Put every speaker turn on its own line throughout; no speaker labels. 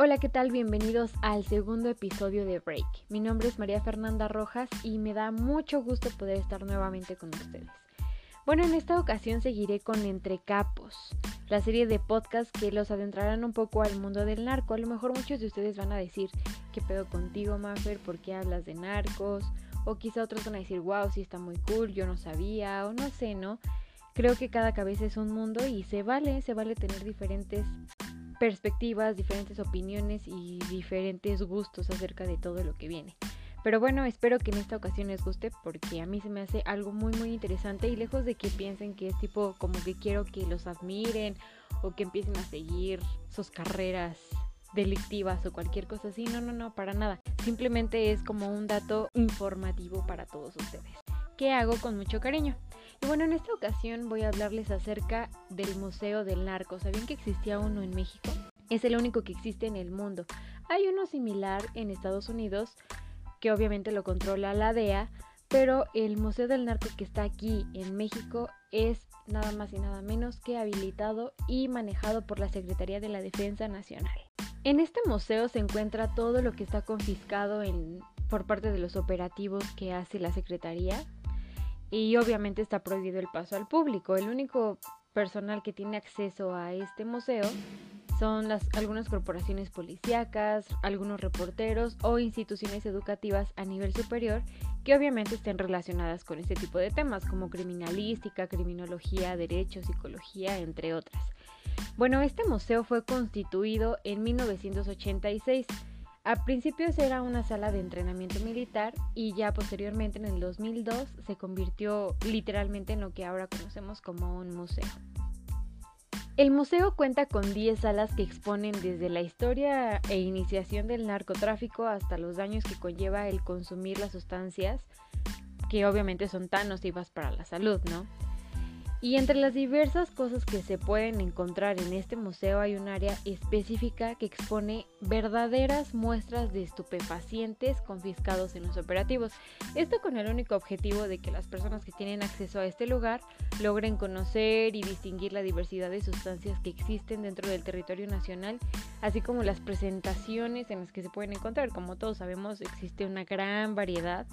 Hola, ¿qué tal? Bienvenidos al segundo episodio de Break. Mi nombre es María Fernanda Rojas y me da mucho gusto poder estar nuevamente con ustedes. Bueno, en esta ocasión seguiré con Entre Capos, la serie de podcasts que los adentrarán un poco al mundo del narco. A lo mejor muchos de ustedes van a decir, ¿qué pedo contigo, Maffer? ¿Por qué hablas de narcos? O quizá otros van a decir, wow, sí está muy cool, yo no sabía, o no sé, ¿no? Creo que cada cabeza es un mundo y se vale, se vale tener diferentes perspectivas, diferentes opiniones y diferentes gustos acerca de todo lo que viene. Pero bueno, espero que en esta ocasión les guste porque a mí se me hace algo muy muy interesante y lejos de que piensen que es tipo como que quiero que los admiren o que empiecen a seguir sus carreras delictivas o cualquier cosa así, no, no, no, para nada. Simplemente es como un dato informativo para todos ustedes, que hago con mucho cariño. Y bueno, en esta ocasión voy a hablarles acerca del Museo del Narco. ¿Sabían que existía uno en México? Es el único que existe en el mundo. Hay uno similar en Estados Unidos, que obviamente lo controla la DEA, pero el Museo del Narco que está aquí en México es nada más y nada menos que habilitado y manejado por la Secretaría de la Defensa Nacional. En este museo se encuentra todo lo que está confiscado por parte de los operativos que hace la Secretaría y obviamente está prohibido el paso al público. El único personal que tiene acceso a este museo son las, algunas corporaciones policíacas, algunos reporteros o instituciones educativas a nivel superior que obviamente estén relacionadas con este tipo de temas como criminalística, criminología, derecho, psicología, entre otras. Bueno, este museo fue constituido en 1986 a principios era una sala de entrenamiento militar y ya posteriormente en el 2002 se convirtió literalmente en lo que ahora conocemos como un museo. El museo cuenta con 10 salas que exponen desde la historia e iniciación del narcotráfico hasta los daños que conlleva el consumir las sustancias que obviamente son tan nocivas para la salud, ¿no? Y entre las diversas cosas que se pueden encontrar en este museo hay un área específica que expone verdaderas muestras de estupefacientes confiscados en los operativos. Esto con el único objetivo de que las personas que tienen acceso a este lugar logren conocer y distinguir la diversidad de sustancias que existen dentro del territorio nacional, así como las presentaciones en las que se pueden encontrar. Como todos sabemos, existe una gran variedad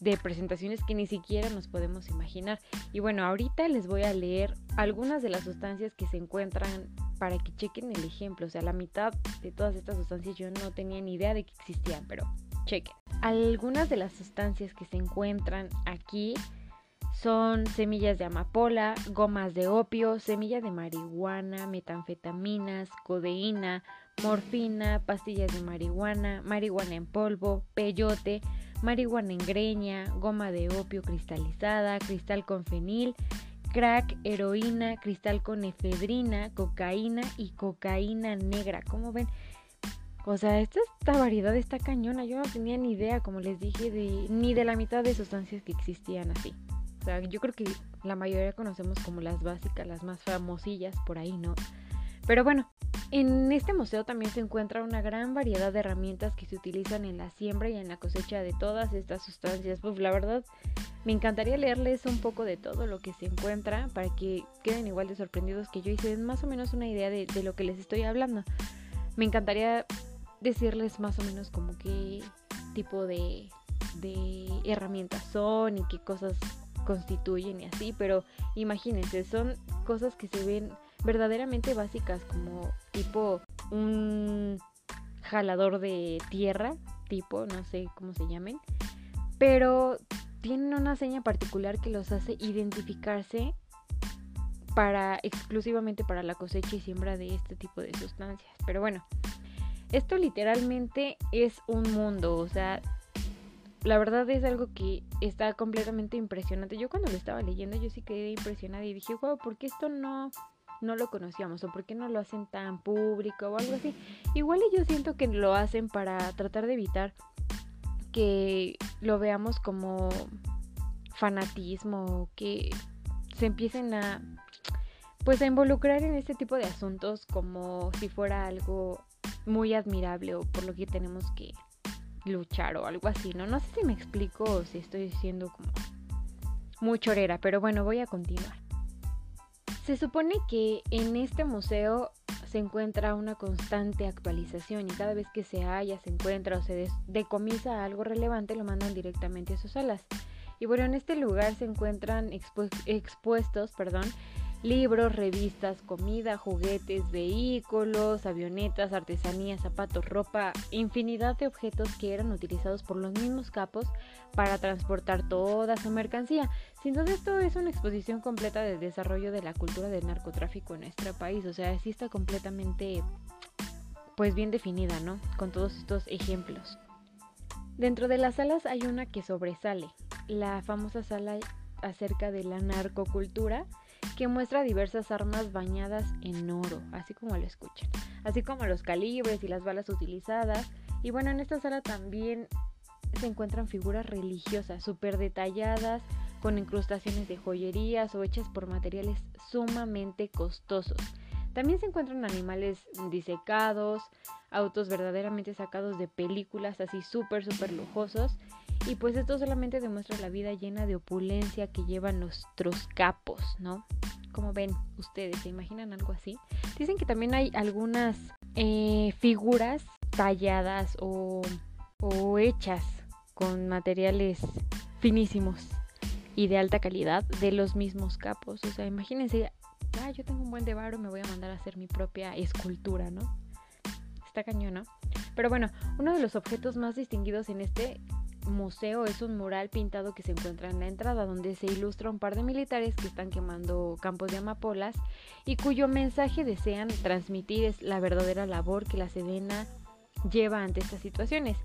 de presentaciones que ni siquiera nos podemos imaginar. Y bueno, ahorita les voy a leer algunas de las sustancias que se encuentran para que chequen el ejemplo. O sea, la mitad de todas estas sustancias yo no tenía ni idea de que existían, pero chequen. Algunas de las sustancias que se encuentran aquí son semillas de amapola, gomas de opio, semillas de marihuana, metanfetaminas, codeína, morfina, pastillas de marihuana, marihuana en polvo, peyote, marihuana en greña, goma de opio cristalizada, cristal con fenil, crack, heroína, cristal con efedrina, cocaína y cocaína negra. ¿Cómo ven? O sea, esta, esta variedad está cañona. Yo no tenía ni idea, como les dije, de, ni de la mitad de sustancias que existían así. O sea, yo creo que la mayoría conocemos como las básicas, las más famosillas por ahí, ¿no? Pero bueno, en este museo también se encuentra una gran variedad de herramientas que se utilizan en la siembra y en la cosecha de todas estas sustancias. Pues la verdad, me encantaría leerles un poco de todo lo que se encuentra para que queden igual de sorprendidos que yo y se den más o menos una idea de, lo que les estoy hablando. Me encantaría decirles más o menos como qué tipo de, de herramientas son y qué cosas constituyen y así, pero imagínense, son cosas que se ven verdaderamente básicas como tipo un jalador de tierra, tipo, no sé cómo se llamen, pero tienen una seña particular que los hace identificarse para exclusivamente para la cosecha y siembra de este tipo de sustancias. Pero bueno, esto literalmente es un mundo, o sea, la verdad es algo que está completamente impresionante. Yo cuando lo estaba leyendo yo sí quedé impresionada y dije, wow, ¿por qué esto no no lo conocíamos o por qué no lo hacen tan público o algo así. Igual yo siento que lo hacen para tratar de evitar que lo veamos como fanatismo, que se empiecen a pues a involucrar en este tipo de asuntos como si fuera algo muy admirable o por lo que tenemos que luchar o algo así, ¿no? No sé si me explico o si estoy diciendo como muy chorera, pero bueno, voy a continuar. Se supone que en este museo se encuentra una constante actualización y cada vez que se halla, se encuentra o se decomisa algo relevante, lo mandan directamente a sus salas. Y bueno, en este lugar se encuentran expuestos, perdón, libros, revistas, comida, juguetes, vehículos, avionetas, artesanías, zapatos, ropa, infinidad de objetos que eran utilizados por los mismos capos para transportar toda su mercancía. Sin duda esto es una exposición completa del desarrollo de la cultura del narcotráfico en nuestro país, o sea, sí está completamente pues bien definida, ¿no? Con todos estos ejemplos. Dentro de las salas hay una que sobresale, la famosa sala acerca de la narcocultura que muestra diversas armas bañadas en oro, así como lo escuchan, así como los calibres y las balas utilizadas. Y bueno, en esta sala también se encuentran figuras religiosas súper detalladas, con incrustaciones de joyerías o hechas por materiales sumamente costosos. También se encuentran animales disecados, autos verdaderamente sacados de películas así súper, súper lujosos. Y pues esto solamente demuestra la vida llena de opulencia que llevan nuestros capos, ¿no? Como ven ustedes, ¿se imaginan algo así? Dicen que también hay algunas eh, figuras talladas o, o hechas con materiales finísimos y de alta calidad de los mismos capos. O sea, imagínense, ah, yo tengo un buen de me voy a mandar a hacer mi propia escultura, ¿no? Está cañón, ¿no? Pero bueno, uno de los objetos más distinguidos en este museo es un mural pintado que se encuentra en la entrada donde se ilustra un par de militares que están quemando campos de amapolas y cuyo mensaje desean transmitir es la verdadera labor que la Sedena lleva ante estas situaciones.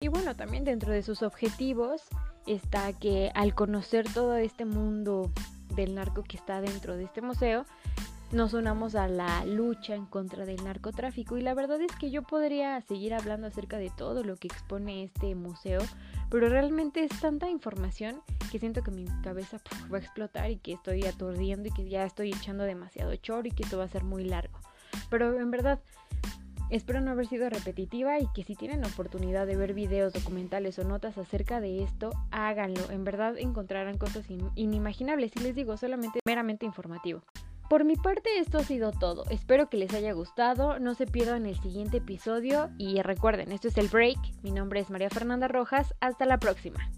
Y bueno, también dentro de sus objetivos está que al conocer todo este mundo del narco que está dentro de este museo, nos unamos a la lucha en contra del narcotráfico y la verdad es que yo podría seguir hablando acerca de todo lo que expone este museo, pero realmente es tanta información que siento que mi cabeza va a explotar y que estoy aturdiendo y que ya estoy echando demasiado choro y que esto va a ser muy largo. Pero en verdad, espero no haber sido repetitiva y que si tienen oportunidad de ver videos, documentales o notas acerca de esto, háganlo. En verdad encontrarán cosas inimaginables y les digo, solamente meramente informativo. Por mi parte esto ha sido todo, espero que les haya gustado, no se pierdan el siguiente episodio. Y recuerden, esto es el break, mi nombre es María Fernanda Rojas, hasta la próxima.